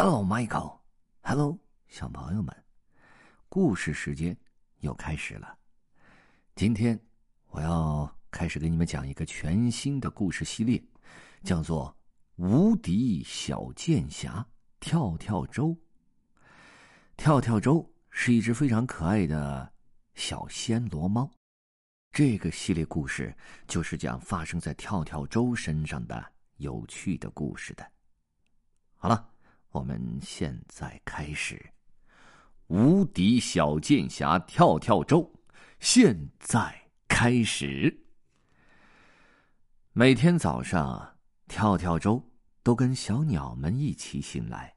Hello, Michael. Hello，小朋友们，故事时间又开始了。今天我要开始给你们讲一个全新的故事系列，叫做《无敌小剑侠跳跳周》。跳跳周是一只非常可爱的小暹罗猫。这个系列故事就是讲发生在跳跳周身上的有趣的故事的。好了，我们现在开始。无敌小剑侠跳跳周，现在开始。每天早上，跳跳周都跟小鸟们一起醒来。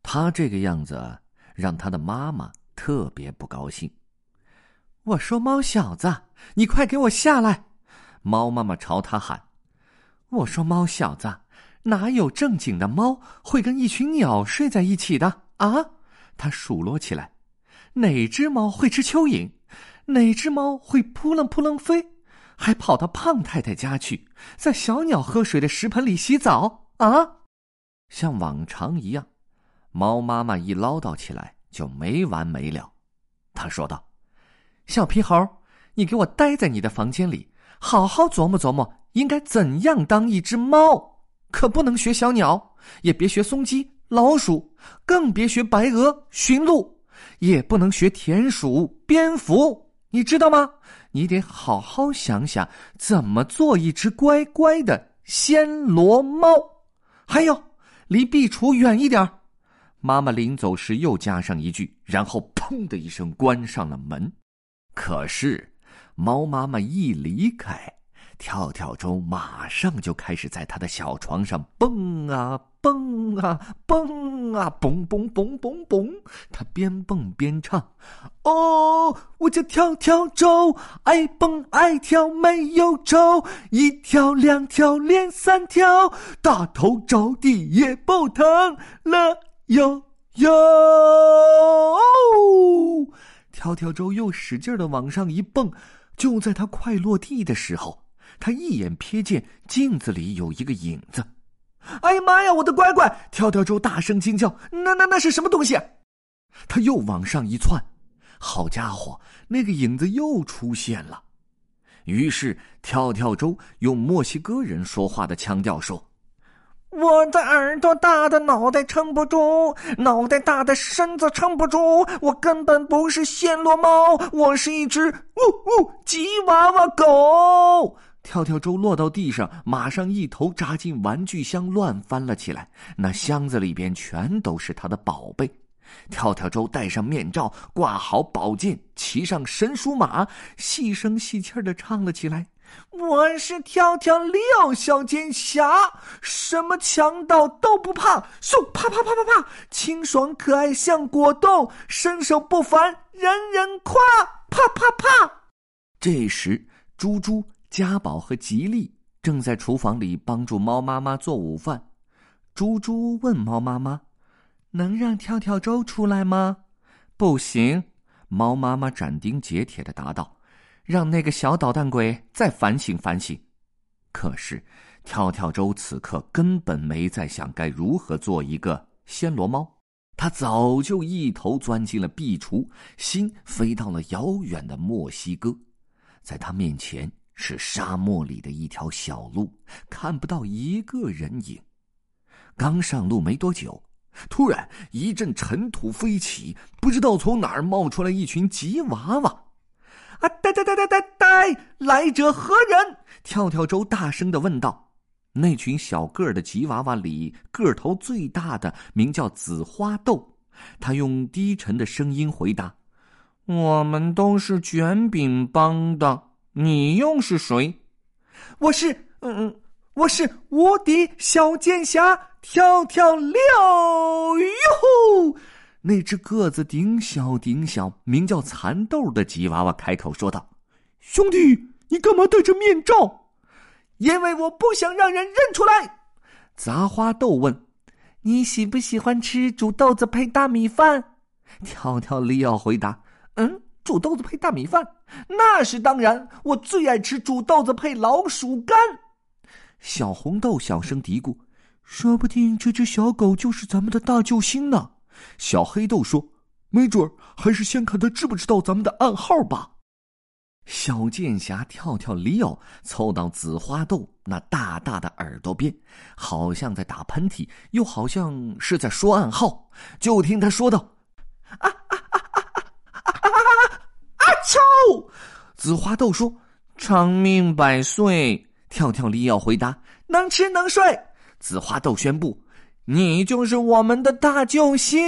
他这个样子让他的妈妈特别不高兴。我说：“猫小子，你快给我下来！”猫妈妈朝他喊：“我说猫小子，哪有正经的猫会跟一群鸟睡在一起的啊？”他数落起来：“哪只猫会吃蚯蚓？哪只猫会扑棱扑棱飞？还跑到胖太太家去，在小鸟喝水的食盆里洗澡啊？”像往常一样，猫妈妈一唠叨起来就没完没了。他说道。小皮猴，你给我待在你的房间里，好好琢磨琢磨，应该怎样当一只猫。可不能学小鸟，也别学松鸡、老鼠，更别学白鹅、驯鹿，也不能学田鼠、蝙蝠。你知道吗？你得好好想想，怎么做一只乖乖的暹罗猫。还有，离壁橱远一点。妈妈临走时又加上一句，然后砰的一声关上了门。可是，猫妈妈一离开，跳跳周马上就开始在他的小床上蹦啊蹦啊蹦啊蹦蹦蹦蹦蹦。他边蹦边唱：“哦，我叫跳跳周，爱蹦爱跳没有周，一跳两跳连三跳，大头着地也不疼了哟哟。”跳跳周又使劲的往上一蹦，就在他快落地的时候，他一眼瞥见镜子里有一个影子。哎呀妈呀！我的乖乖！跳跳周大声惊叫：“那那那是什么东西？”他又往上一窜，好家伙，那个影子又出现了。于是跳跳周用墨西哥人说话的腔调说。我的耳朵大的脑袋撑不住，脑袋大的身子撑不住。我根本不是暹罗猫，我是一只呜呜吉娃娃狗。跳跳周落到地上，马上一头扎进玩具箱，乱翻了起来。那箱子里边全都是他的宝贝。跳跳周戴上面罩，挂好宝剑，骑上神书马，细声细气的唱了起来。我是跳跳六小剑侠，什么强盗都不怕，咻啪啪啪啪啪，清爽可爱像果冻，身手不凡，人人夸，啪啪啪。这时，猪猪、家宝和吉利正在厨房里帮助猫妈妈做午饭。猪猪问猫妈妈：“能让跳跳周出来吗？”“不行。”猫妈妈斩钉截铁的答道。让那个小捣蛋鬼再反省反省。可是，跳跳周此刻根本没在想该如何做一个暹罗猫，他早就一头钻进了壁橱，心飞到了遥远的墨西哥。在他面前是沙漠里的一条小路，看不到一个人影。刚上路没多久，突然一阵尘土飞起，不知道从哪儿冒出来一群吉娃娃。啊！呆呆呆呆呆呆！来者何人？跳跳周大声的问道。那群小个儿的吉娃娃里，个头最大的名叫紫花豆。他用低沉的声音回答：“我们都是卷饼帮的，你又是谁？”“我是……嗯嗯，我是无敌小剑侠跳跳六哟！”那只个子顶小顶小、名叫蚕豆的吉娃娃开口说道：“兄弟，你干嘛戴着面罩？因为我不想让人认出来。”杂花豆问：“你喜不喜欢吃煮豆子配大米饭？”跳跳利奥回答：“嗯，煮豆子配大米饭，那是当然。我最爱吃煮豆子配老鼠干。”小红豆小声嘀咕：“说不定这只小狗就是咱们的大救星呢。小黑豆说：“没准儿，还是先看它知不知道咱们的暗号吧。”小剑侠跳跳里奥凑到紫花豆那大大的耳朵边，好像在打喷嚏，又好像是在说暗号。就听他说道：“啊！操！”紫花豆说：“长命百岁。”跳跳里奥回答：“能吃能睡。”紫花豆宣布：“你就是我们的大救星！”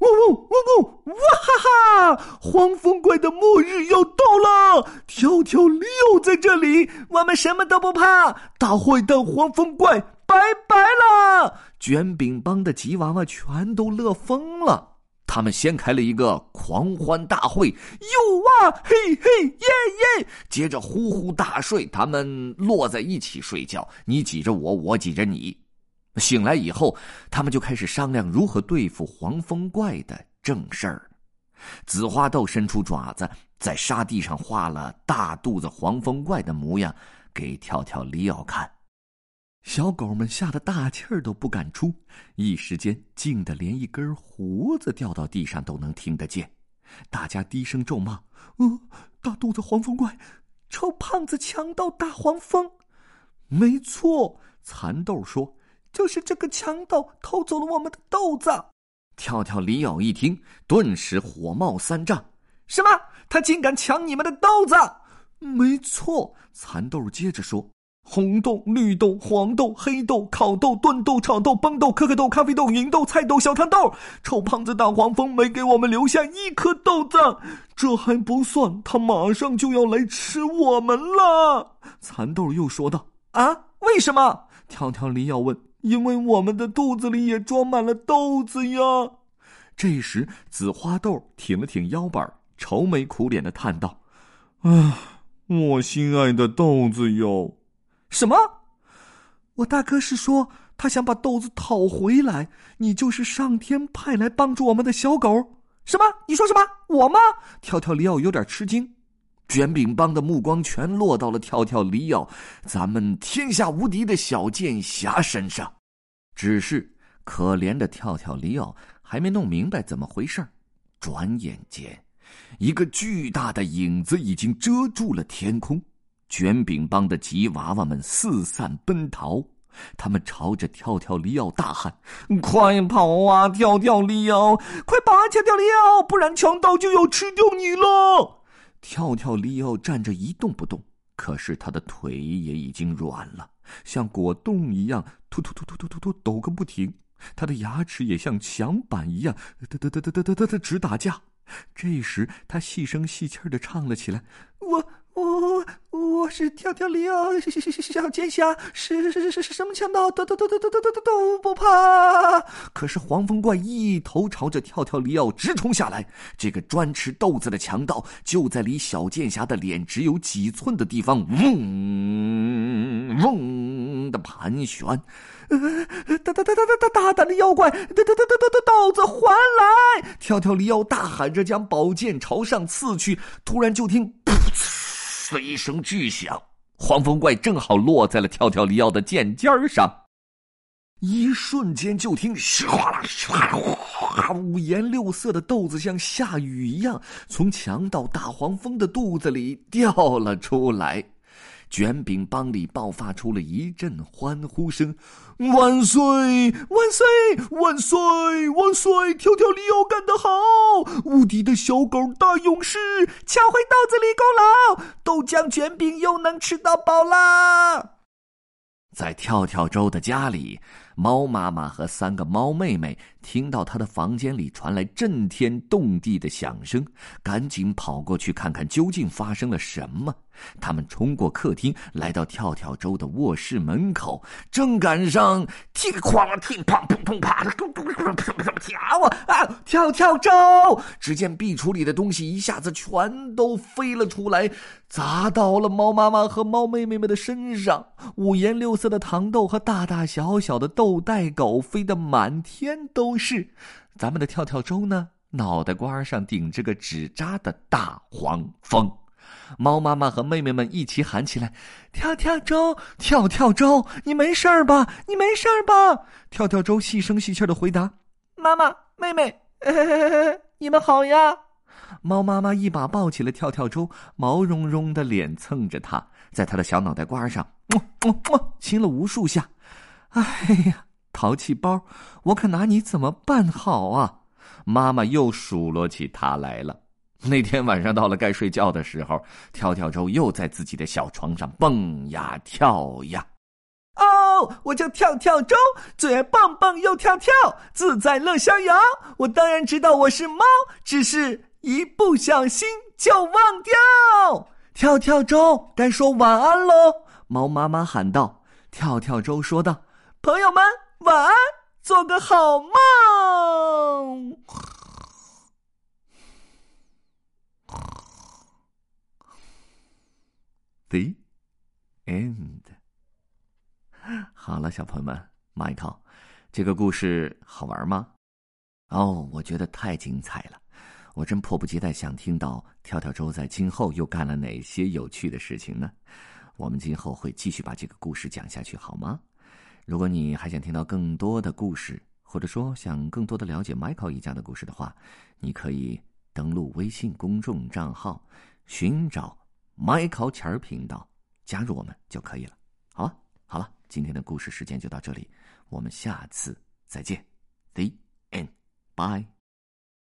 呜呜呜呜！哇哈哈！黄风怪的末日要到了！跳跳里奥在这里，我们什么都不怕！大坏蛋黄风怪，拜拜了！卷饼帮的吉娃娃全都乐疯了。他们先开了一个狂欢大会，哟哇嘿嘿耶耶！接着呼呼大睡，他们落在一起睡觉，你挤着我，我挤着你。醒来以后，他们就开始商量如何对付黄风怪的正事儿。紫花豆伸出爪子，在沙地上画了大肚子黄风怪的模样，给跳跳里奥看。小狗们吓得大气儿都不敢出，一时间静得连一根胡子掉到地上都能听得见。大家低声咒骂：“呃，大肚子黄蜂怪，臭胖子强盗大黄蜂。”没错，蚕豆说：“就是这个强盗偷走了我们的豆子。”跳跳里奥一听，顿时火冒三丈：“什么？他竟敢抢你们的豆子？”没错，蚕豆接着说。红豆、绿豆、黄豆、黑豆、烤豆、炖豆、炒豆、崩豆、可可豆、咖啡豆、芸豆、菜豆、小糖豆，臭胖子大黄蜂没给我们留下一颗豆子，这还不算，他马上就要来吃我们了。蚕豆又说道：“啊，为什么？”跳跳梨要问：“因为我们的肚子里也装满了豆子呀。”这时，紫花豆挺了挺腰板，愁眉苦脸的叹道：“啊，我心爱的豆子哟。”什么？我大哥是说他想把豆子讨回来。你就是上天派来帮助我们的小狗？什么？你说什么？我吗？跳跳里奥有点吃惊。卷饼帮的目光全落到了跳跳里奥，咱们天下无敌的小剑侠身上。只是可怜的跳跳里奥还没弄明白怎么回事转眼间，一个巨大的影子已经遮住了天空。卷饼帮的吉娃娃们四散奔逃，他们朝着跳跳里奥大喊：“快跑啊，跳跳里奥！快跑啊，跳跳里奥！不然强盗就要吃掉你了！”跳跳里奥站着一动不动，可是他的腿也已经软了，像果冻一样突突突突突突突抖个不停。他的牙齿也像墙板一样哒哒哒哒哒哒哒直打架。这时，他细声细气的唱了起来：“我。”我我是跳跳里奥小剑侠，是是是是什么强盗都都都都都都都都不怕。可是黄风怪一头朝着跳跳里奥直冲下来，这个专吃豆子的强盗就在离小剑侠的脸只有几寸的地方，嗡嗡的盘旋。大大大大大大大胆的妖怪，豆豆豆豆豆豆豆子还来！跳跳里奥大喊着将宝剑朝上刺去，突然就听噗。的一声巨响，黄风怪正好落在了跳跳里奥的剑尖上。一瞬间，就听哗啦哗哗，五颜六色的豆子像下雨一样从强盗大黄蜂的肚子里掉了出来。卷饼帮里爆发出了一阵欢呼声：“万岁！万岁！万岁！万岁！跳跳里奥干得好！无敌的小狗大勇士，抢回豆子里功劳，豆浆卷饼又能吃到饱啦！”在跳跳周的家里。猫妈妈和三个猫妹妹听到他的房间里传来震天动地的响声，赶紧跑过去看看究竟发生了什么。他们冲过客厅，来到跳跳周的卧室门口，正赶上噼里哐啦、噼啪砰砰啪的，跳啊啊！跳跳周，只见壁橱里的东西一下子全都飞了出来，砸到了猫妈妈和猫妹妹们的身上。五颜六色的糖豆和大大小小的豆袋狗飞得满天都是。咱们的跳跳周呢，脑袋瓜上顶着个纸扎的大黄蜂。猫妈妈和妹妹们一起喊起来：“跳跳周，跳跳周，你没事儿吧？你没事儿吧？”跳跳周细声细气的回答：“妈妈，妹妹，你们好呀。”猫妈妈一把抱起了跳跳周，毛茸茸的脸蹭着它，在它的小脑袋瓜上，亲了无数下。哎呀，淘气包，我可拿你怎么办好啊？妈妈又数落起他来了。那天晚上到了该睡觉的时候，跳跳周又在自己的小床上蹦呀跳呀。哦，我叫跳跳周，最爱蹦蹦又跳跳，自在乐逍遥。我当然知道我是猫，只是一不小心就忘掉。跳跳周该说晚安喽，猫妈妈喊道。跳跳周说道：“朋友们，晚安，做个好梦。” The end。好了，小朋友们，Michael，这个故事好玩吗？哦，我觉得太精彩了，我真迫不及待想听到跳跳周在今后又干了哪些有趣的事情呢？我们今后会继续把这个故事讲下去，好吗？如果你还想听到更多的故事，或者说想更多的了解 Michael 一家的故事的话，你可以登录微信公众账号，寻找。Michael 钱儿频道，加入我们就可以了。好了，好了，今天的故事时间就到这里，我们下次再见。The end. Bye.